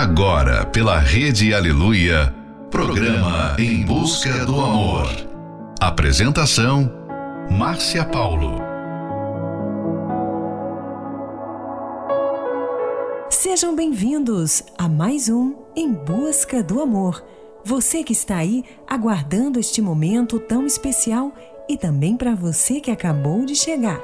Agora, pela Rede Aleluia, programa Em Busca do Amor. Apresentação: Márcia Paulo. Sejam bem-vindos a mais um Em Busca do Amor. Você que está aí aguardando este momento tão especial e também para você que acabou de chegar.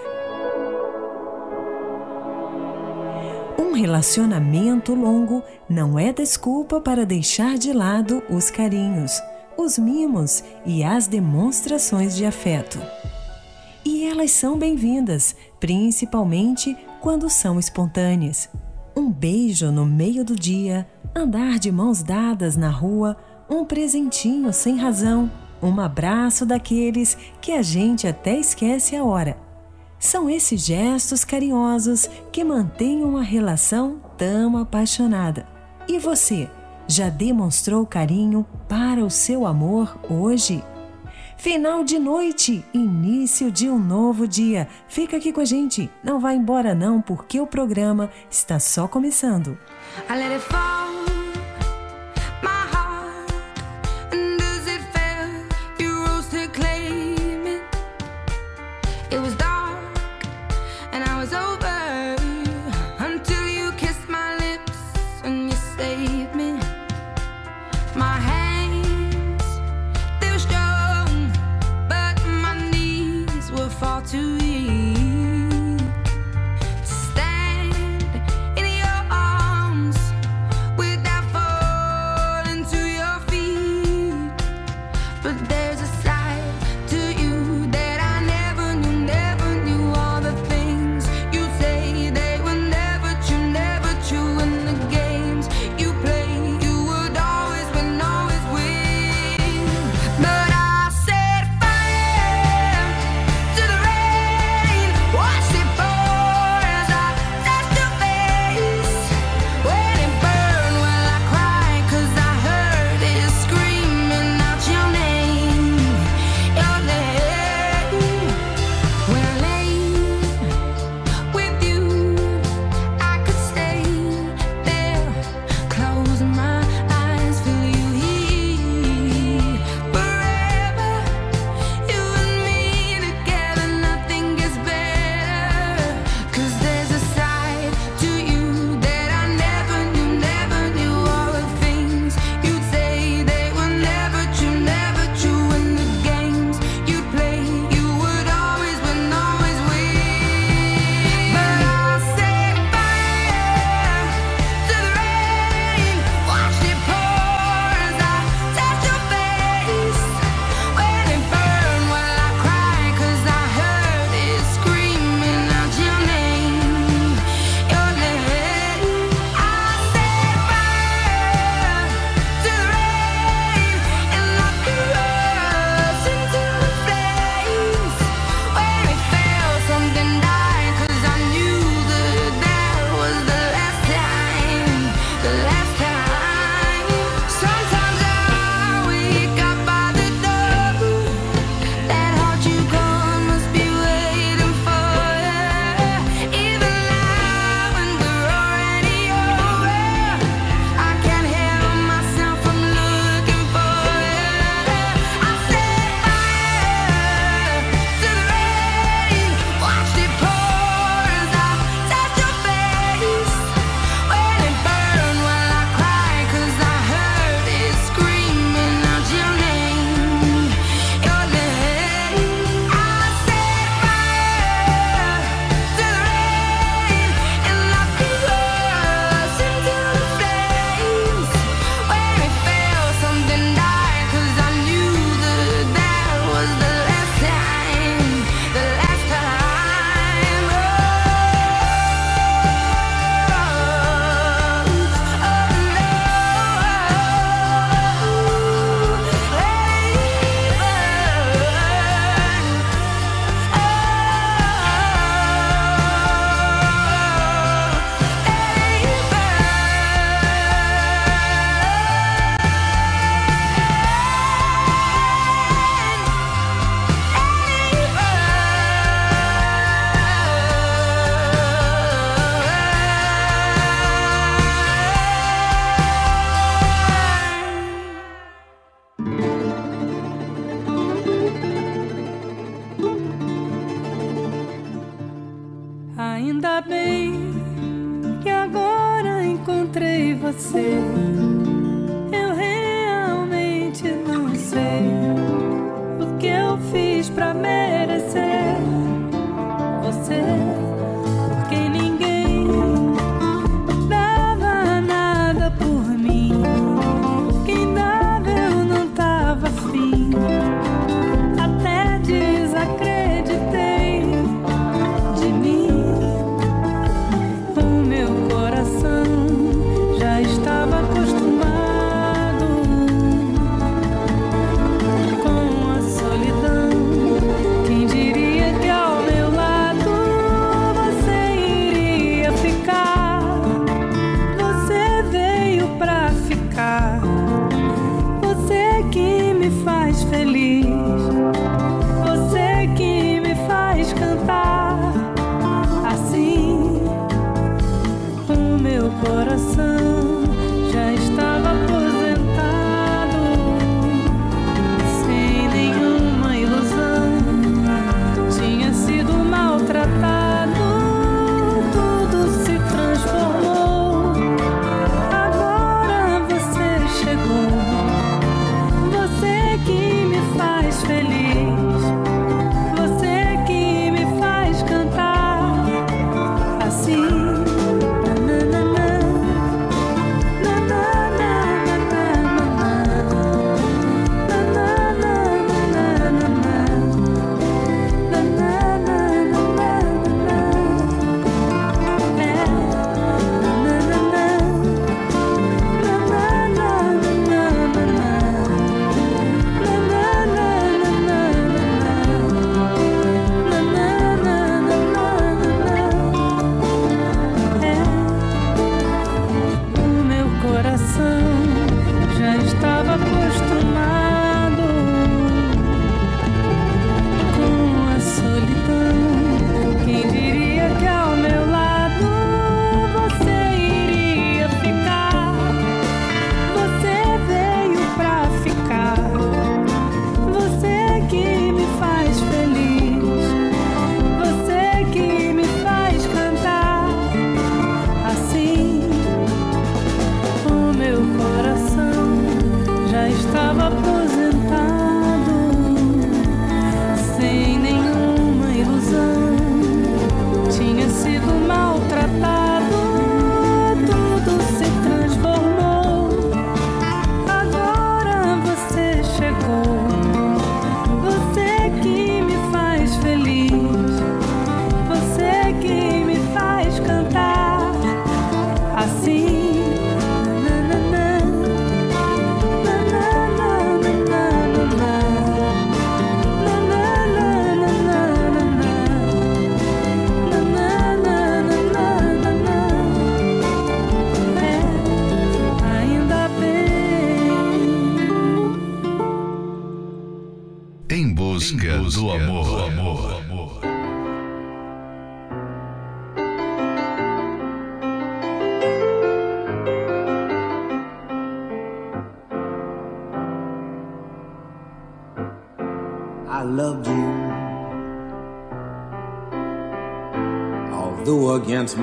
Relacionamento longo não é desculpa para deixar de lado os carinhos, os mimos e as demonstrações de afeto. E elas são bem-vindas, principalmente quando são espontâneas. Um beijo no meio do dia, andar de mãos dadas na rua, um presentinho sem razão, um abraço daqueles que a gente até esquece a hora são esses gestos carinhosos que mantêm uma relação tão apaixonada. E você, já demonstrou carinho para o seu amor hoje? Final de noite, início de um novo dia. Fica aqui com a gente, não vá embora não, porque o programa está só começando.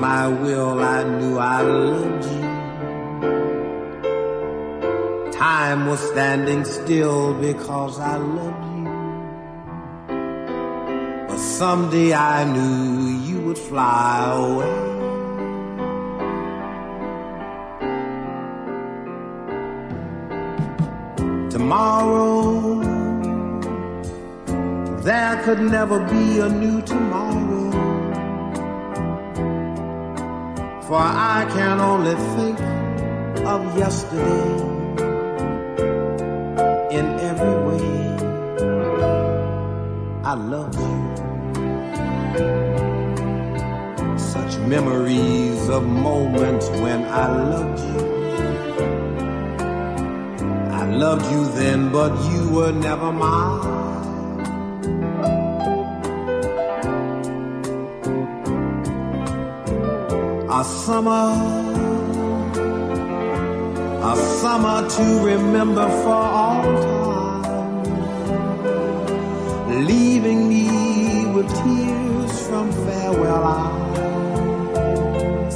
My will, I knew I loved you. Time was standing still because I loved you. But someday I knew you would fly away. Tomorrow, there could never be a new tomorrow. For I can only think of yesterday in every way. I love you. Such memories of moments when I loved you. I loved you then, but you were never mine. A summer, a summer to remember for all time, leaving me with tears from farewell eyes.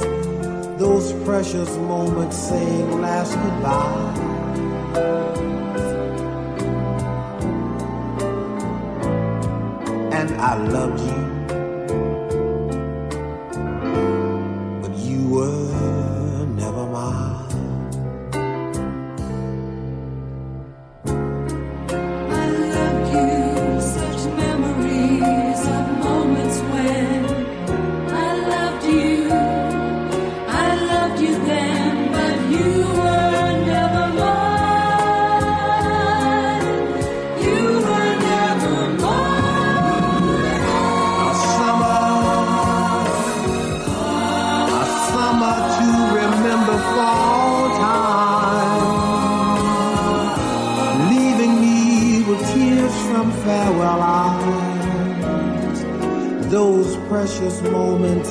Those precious moments saying last goodbye. those precious moments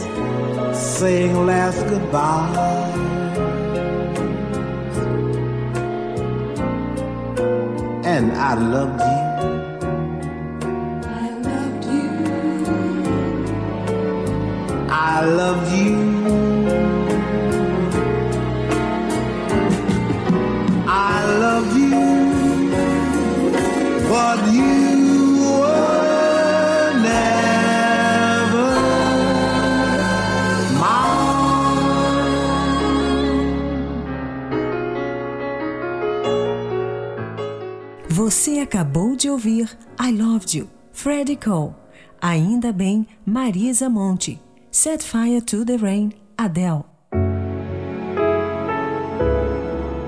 saying last goodbye. And I loved you. I loved you. I loved you. I loved you. But you. Acabou de ouvir I Loved You, Freddie Cole. Ainda bem, Marisa Monte. Set Fire to the Rain, Adele.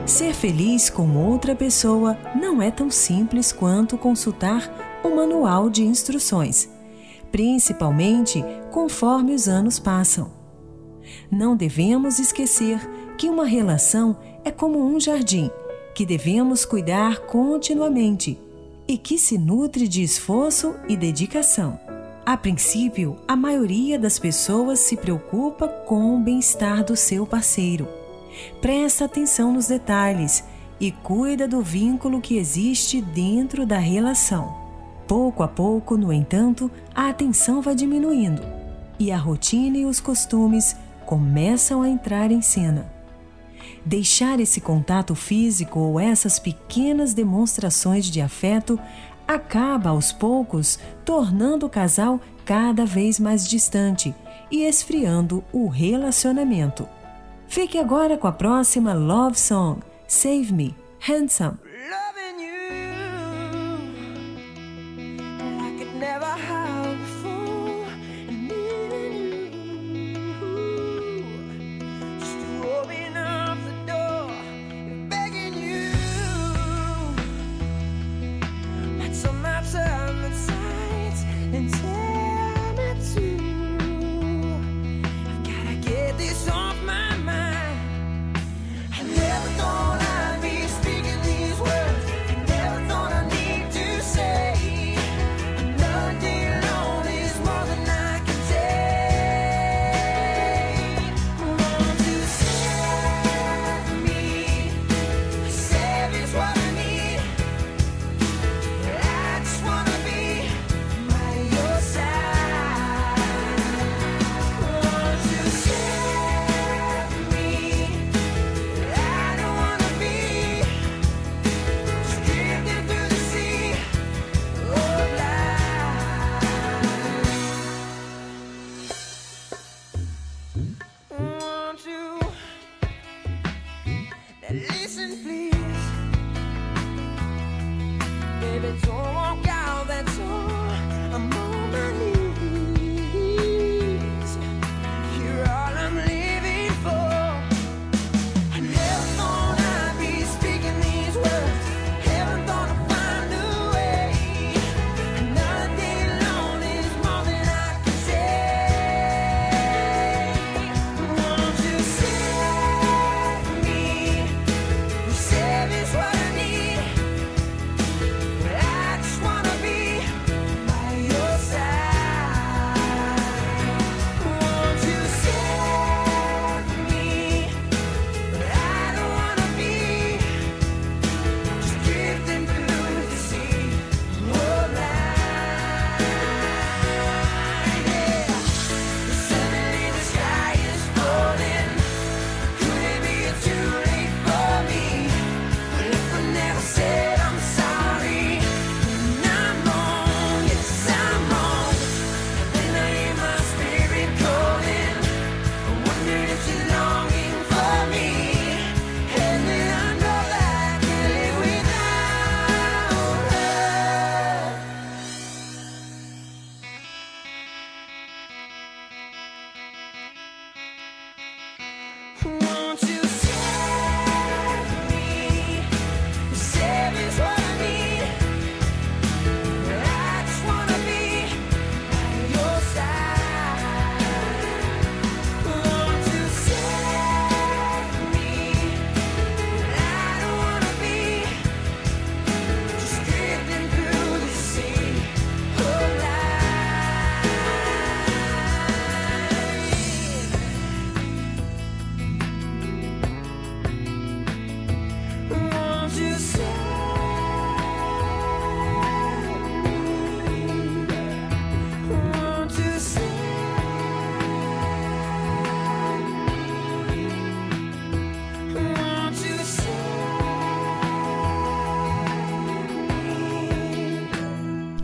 Ser feliz com outra pessoa não é tão simples quanto consultar um manual de instruções, principalmente conforme os anos passam. Não devemos esquecer que uma relação é como um jardim que devemos cuidar continuamente e que se nutre de esforço e dedicação. A princípio, a maioria das pessoas se preocupa com o bem-estar do seu parceiro. Presta atenção nos detalhes e cuida do vínculo que existe dentro da relação. Pouco a pouco, no entanto, a atenção vai diminuindo e a rotina e os costumes começam a entrar em cena. Deixar esse contato físico ou essas pequenas demonstrações de afeto acaba aos poucos tornando o casal cada vez mais distante e esfriando o relacionamento. Fique agora com a próxima Love Song, Save Me, Handsome.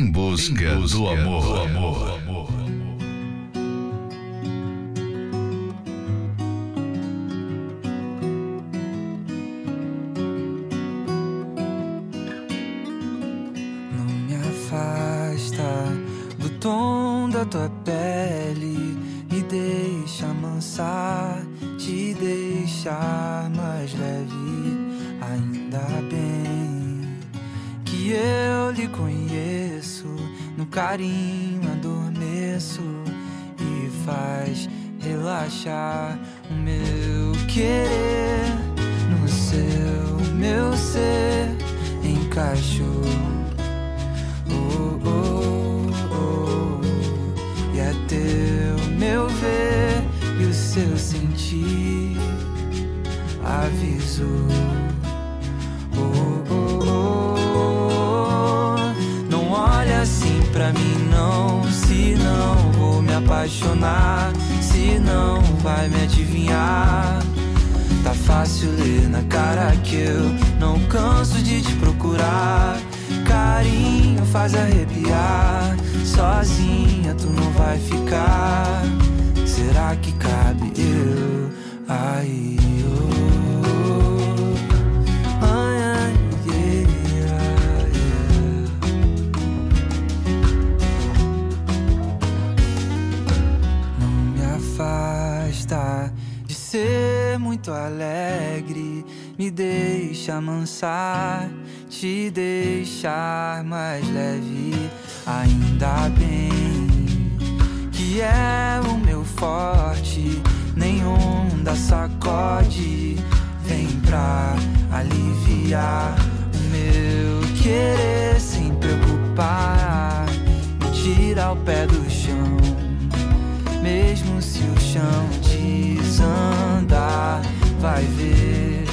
Do amor. Do amor. Não me afasta do tom da tua pele e deixa amansar, te deixar carinho adormeço e faz relaxar o meu querer no seu, meu ser encaixou. Se não vai me adivinhar. Tá fácil ler na cara que eu não canso de te procurar. Carinho faz arrepiar. Sozinha tu não vai ficar. Será que cabe eu aí? Alegre, me deixa amansar, te deixar mais leve. Ainda bem que é o meu forte, nenhum da sacode vem pra aliviar o meu querer sem preocupar, me tira o pé do vai ver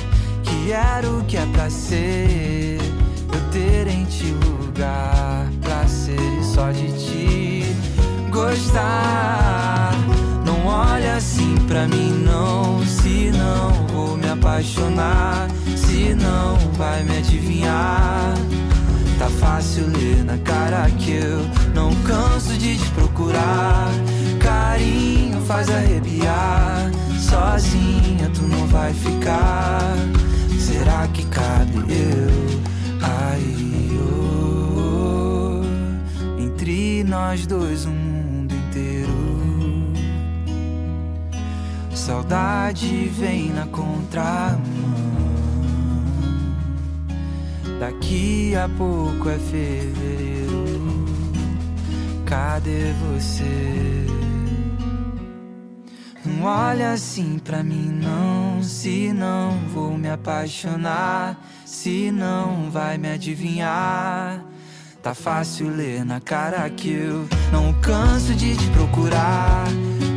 que era o que é pra ser. Eu ter em ti lugar pra ser e só de ti gostar. Não olha assim pra mim, não. Se não vou me apaixonar, se não vai me adivinhar. Tá fácil ler na cara que eu não canso de te procurar. Carinho faz arrepiar sozinha tu não vai ficar. Será que cabe eu aí? Oh, entre nós dois, um mundo inteiro. Saudade vem na contramão. Daqui a pouco é fevereiro. Cadê você? Não olha assim pra mim, não. Se não vou me apaixonar, se não vai me adivinhar. Tá fácil ler na cara que eu não canso de te procurar.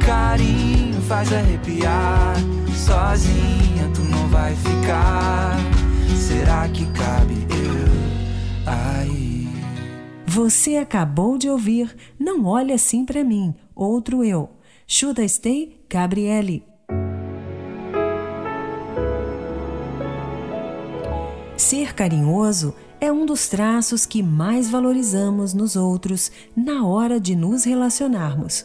Carinho faz arrepiar. Sozinha tu não vai ficar. Será que cabe eu aí? Você acabou de ouvir Não Olhe Assim Pra Mim, outro eu. Should I Stay? Gabriele. Ser carinhoso é um dos traços que mais valorizamos nos outros na hora de nos relacionarmos.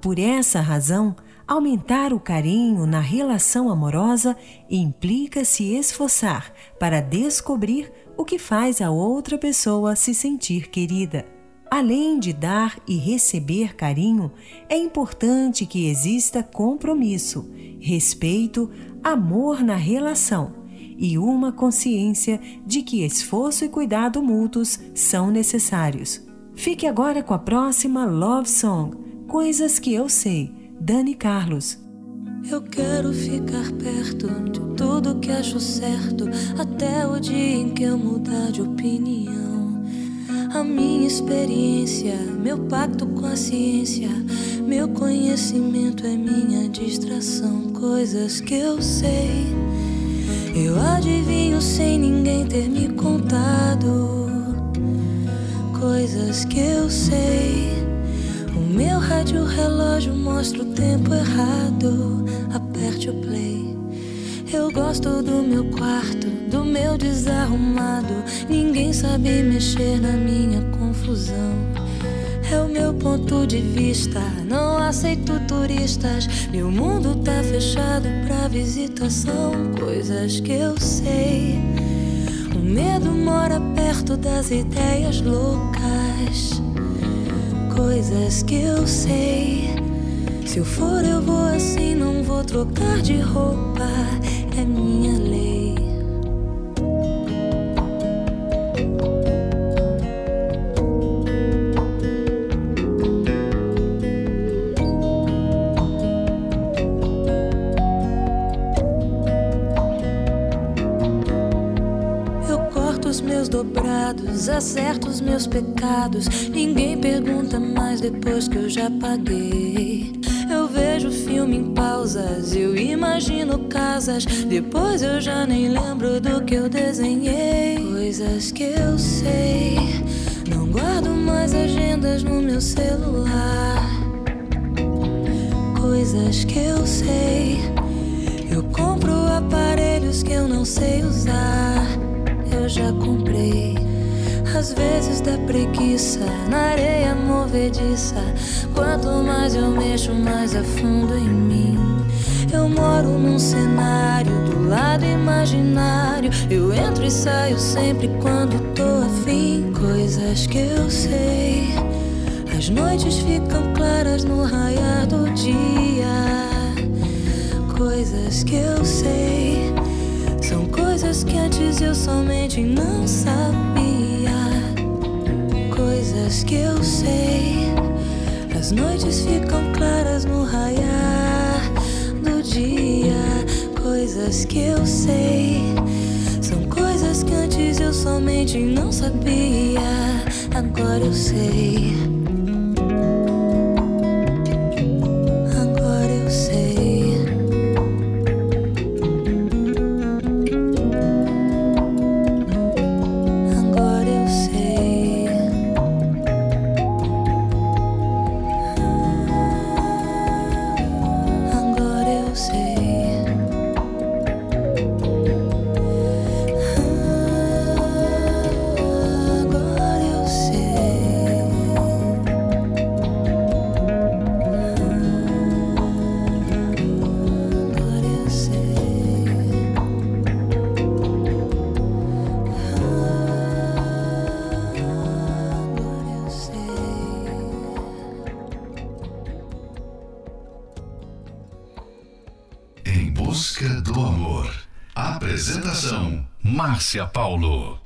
Por essa razão, aumentar o carinho na relação amorosa implica se esforçar para descobrir o que faz a outra pessoa se sentir querida. Além de dar e receber carinho, é importante que exista compromisso, respeito, amor na relação e uma consciência de que esforço e cuidado mútuos são necessários. Fique agora com a próxima Love Song, Coisas que Eu Sei, Dani Carlos. Eu quero ficar perto de tudo que acho certo, até o dia em que eu mudar de opinião a minha experiência, meu pacto com a ciência, meu conhecimento é minha distração, coisas que eu sei. Eu adivinho sem ninguém ter me contado, coisas que eu sei. O meu rádio relógio mostra o tempo errado. Aperte o play. Eu gosto do meu quarto, do meu desarrumado. Ninguém sabe mexer na minha confusão. É o meu ponto de vista, não aceito turistas. Meu mundo tá fechado pra visitação. Coisas que eu sei. O medo mora perto das ideias loucas. Coisas que eu sei. Se eu for, eu vou assim, não vou trocar de roupa é minha lei. Eu corto os meus dobrados, acerto os meus pecados. Ninguém pergunta mais depois que eu já paguei. Filme em pausas, eu imagino casas. Depois eu já nem lembro do que eu desenhei. Coisas que eu sei. Não guardo mais agendas no meu celular. Coisas que eu sei. Eu compro aparelhos que eu não sei usar. Eu já comprei. Às vezes dá preguiça na areia movediça. Quanto mais eu mexo, mais afundo em mim. Eu moro num cenário do lado imaginário. Eu entro e saio sempre quando tô afim. Coisas que eu sei. As noites ficam claras no raiar do dia. Coisas que eu sei. São coisas que antes eu somente não sabia. Coisas que eu sei. As noites ficam claras no raiar do dia. Coisas que eu sei. São coisas que antes eu somente não sabia. Agora eu sei. Márcia Paulo.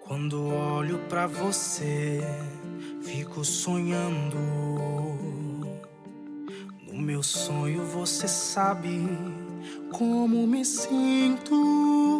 Quando olho para você, fico sonhando. No meu sonho você sabe como me sinto.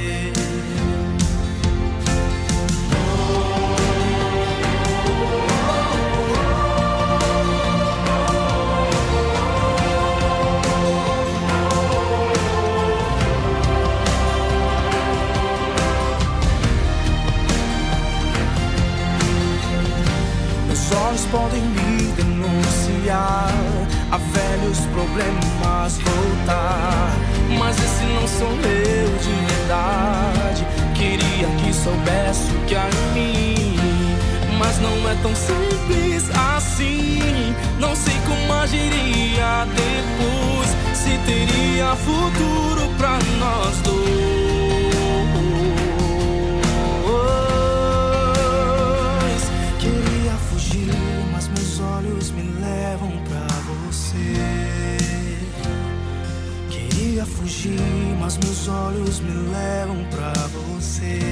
Olhos podem me denunciar. A velhos problemas voltar. Mas esse não sou eu de verdade. Queria que soubesse o que há em mim mas não é tão simples assim. Não sei como agiria depois, se teria futuro pra nós dois. Queria fugir, mas meus olhos me levam pra você. Queria fugir, mas meus olhos me levam pra você.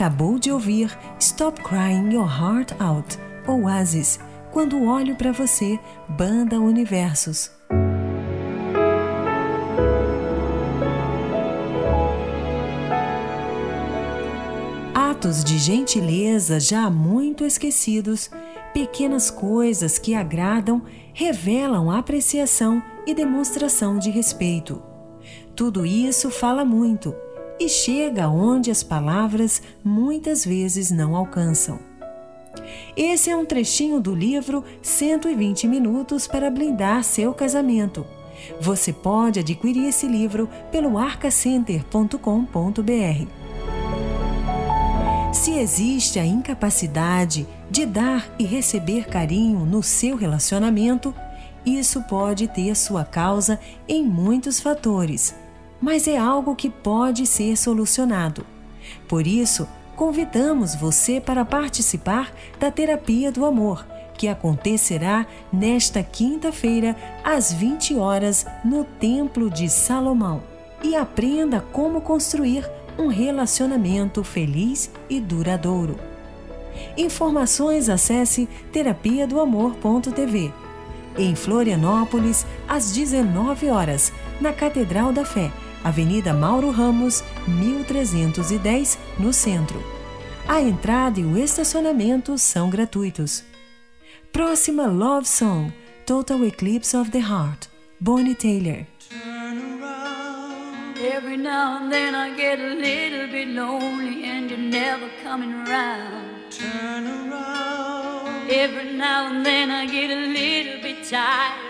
acabou de ouvir Stop Crying Your Heart Out, Oasis, Quando Olho para Você, Banda Universos. Atos de gentileza já muito esquecidos, pequenas coisas que agradam, revelam apreciação e demonstração de respeito. Tudo isso fala muito e chega onde as palavras muitas vezes não alcançam. Esse é um trechinho do livro 120 Minutos para Blindar Seu Casamento. Você pode adquirir esse livro pelo arcacenter.com.br. Se existe a incapacidade de dar e receber carinho no seu relacionamento, isso pode ter sua causa em muitos fatores mas é algo que pode ser solucionado. Por isso, convidamos você para participar da Terapia do Amor, que acontecerá nesta quinta-feira, às 20 horas, no Templo de Salomão. E aprenda como construir um relacionamento feliz e duradouro. Informações acesse terapia do amor.tv. Em Florianópolis, às 19 horas, na Catedral da Fé Avenida Mauro Ramos, 1310, no centro. A entrada e o estacionamento são gratuitos. Próxima Love Song: Total Eclipse of the Heart, Bonnie Taylor. Every now and then I get a little bit lonely and you're never coming around. Turn around. Every now and then I get a little bit tired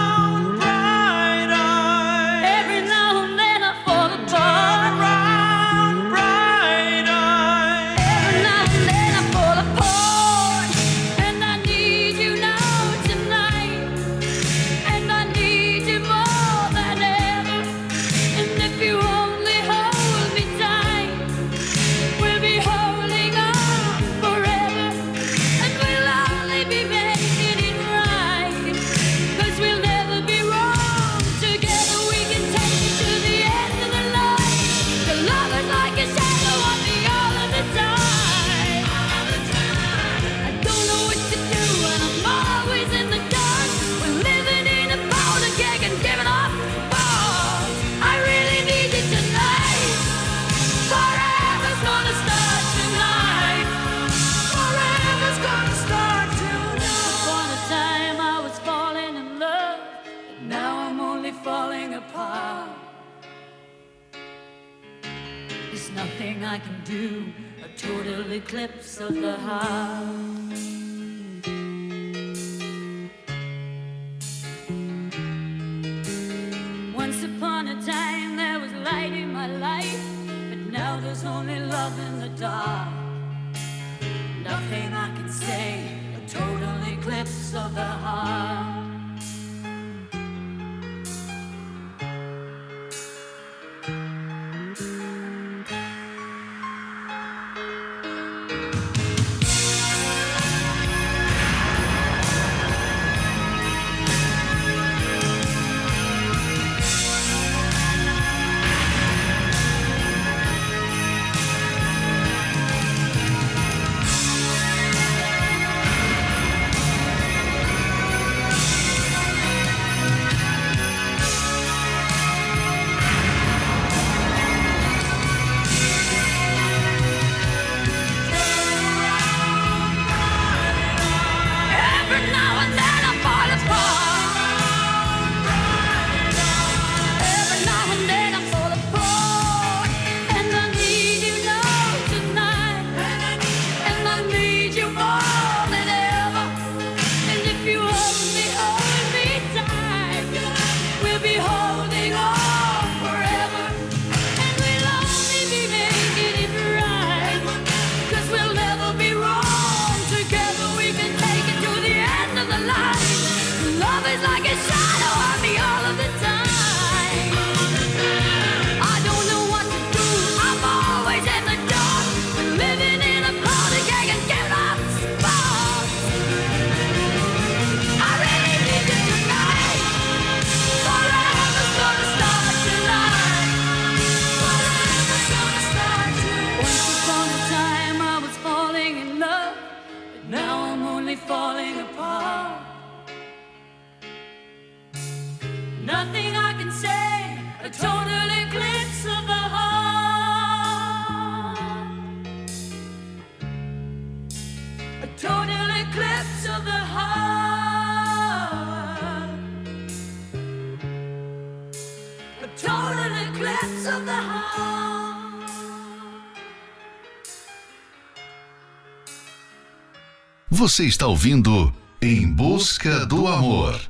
Você está ouvindo Em Busca do Amor.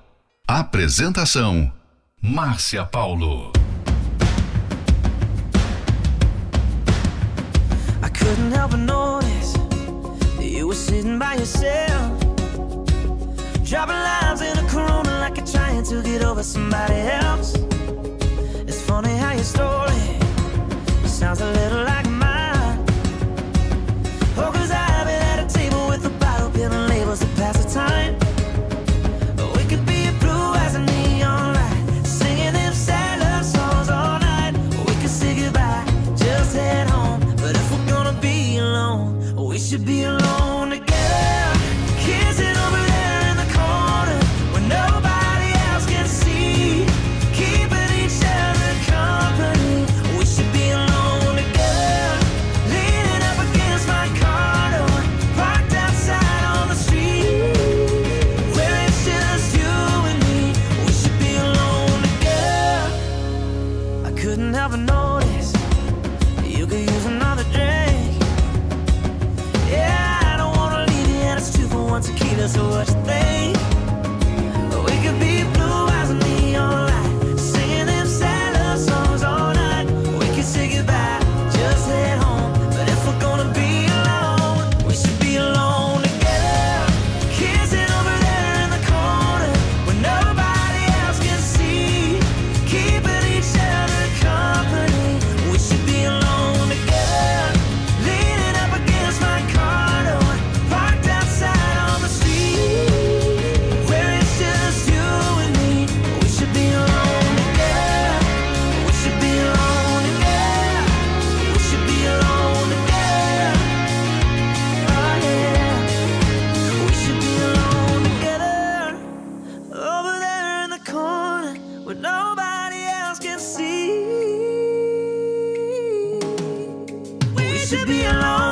Apresentação: Márcia Paulo. I couldn't help but notice you were sitting by yourself. Dropping lines in a corona like you're trying to get over somebody else. It's funny how your story sounds a little like. but nobody else can see. We should be alone.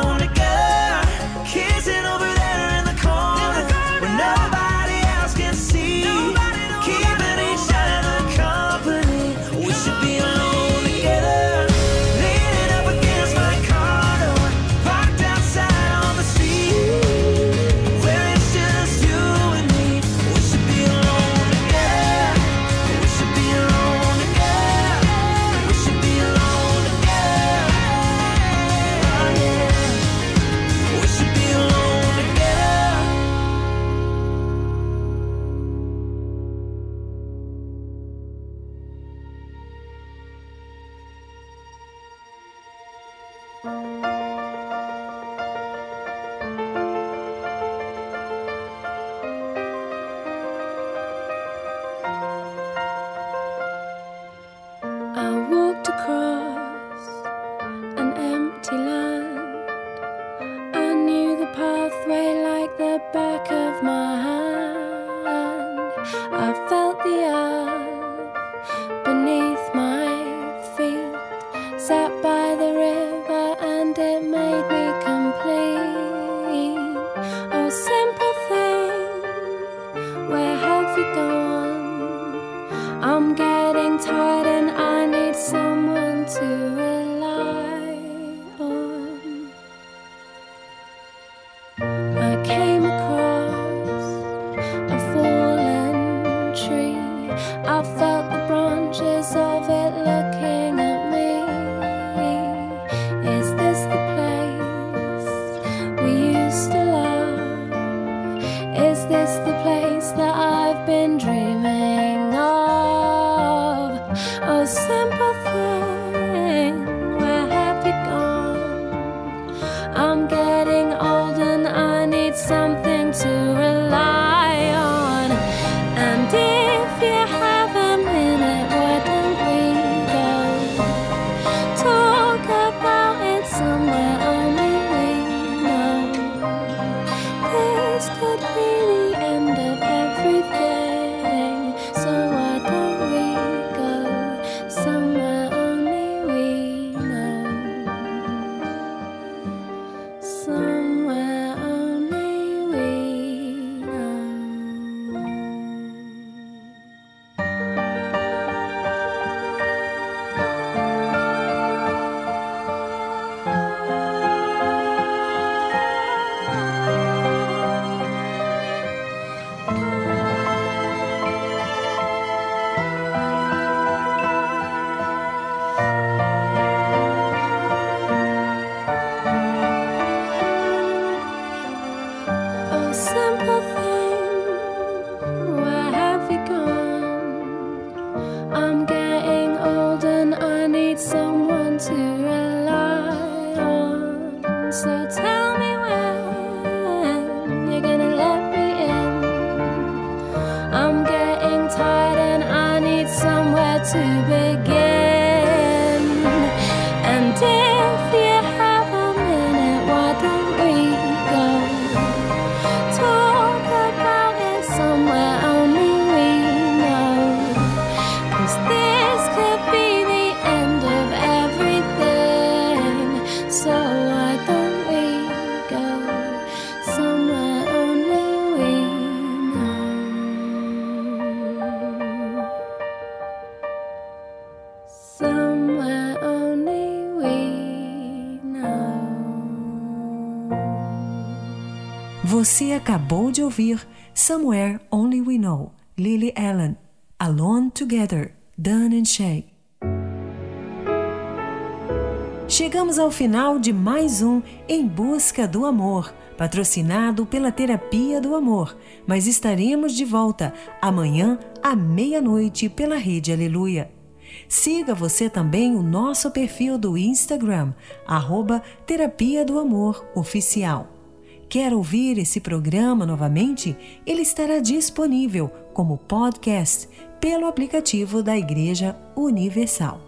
Acabou de ouvir Somewhere Only We Know, Lily Allen, Alone Together, Dan and Shay. Chegamos ao final de mais um Em Busca do Amor, patrocinado pela Terapia do Amor, mas estaremos de volta amanhã à meia-noite pela Rede Aleluia. Siga você também o nosso perfil do Instagram, arroba Terapia do Amor Oficial. Quer ouvir esse programa novamente? Ele estará disponível como podcast pelo aplicativo da Igreja Universal.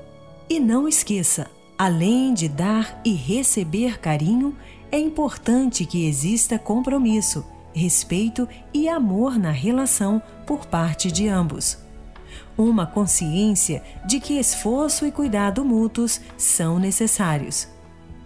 E não esqueça, além de dar e receber carinho, é importante que exista compromisso, respeito e amor na relação por parte de ambos. Uma consciência de que esforço e cuidado mútuos são necessários.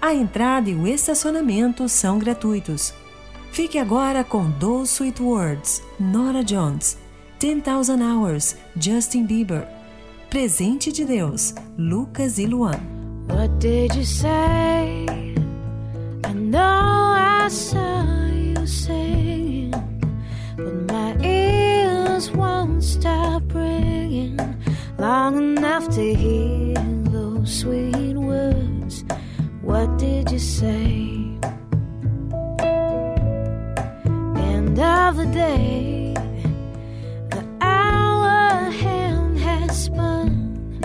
A entrada e o estacionamento são gratuitos. Fique agora com Those Sweet Words, Nora Jones, 10,000 Hours, Justin Bieber, Presente de Deus, Lucas e Luan. What did you say? I know I saw you saying, but my ears won't stop ringing long enough to hear those sweet words. What did you say? End of the day, the hour hand has spun.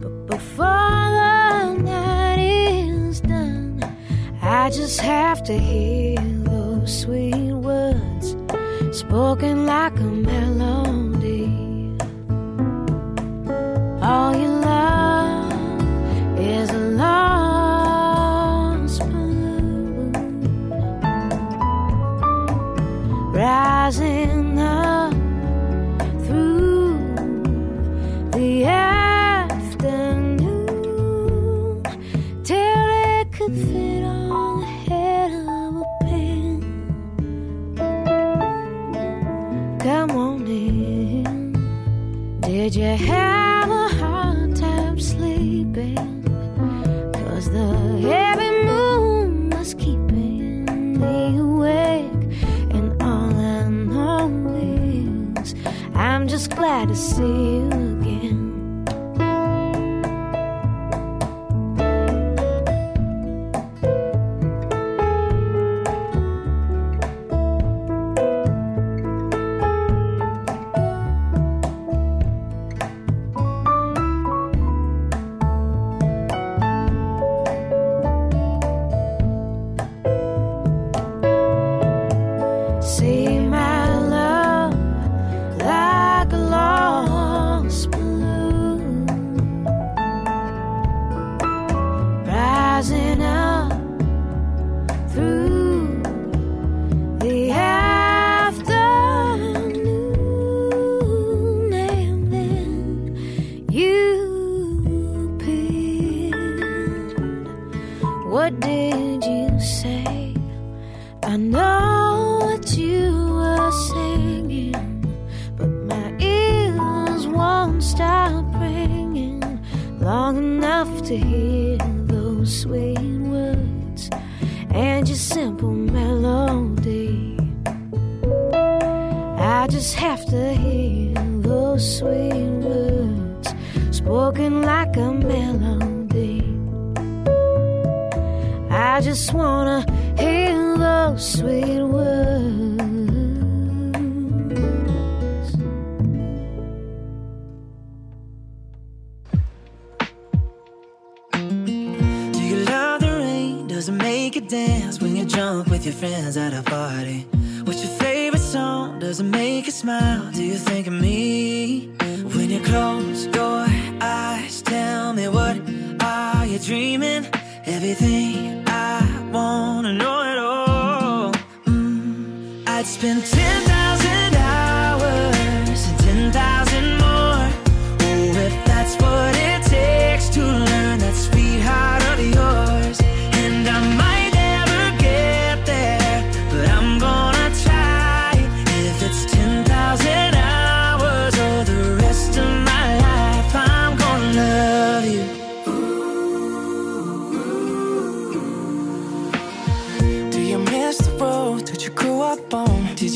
But before the night is done, I just have to hear those sweet words spoken like a melody. All you rising up through the afternoon till it could fit on the head of a pin. Come on in. Did you have glad to see you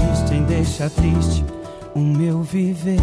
triste em deixar triste o meu viver.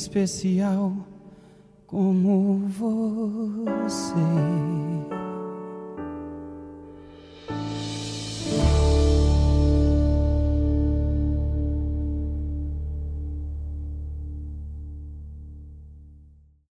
Especial como.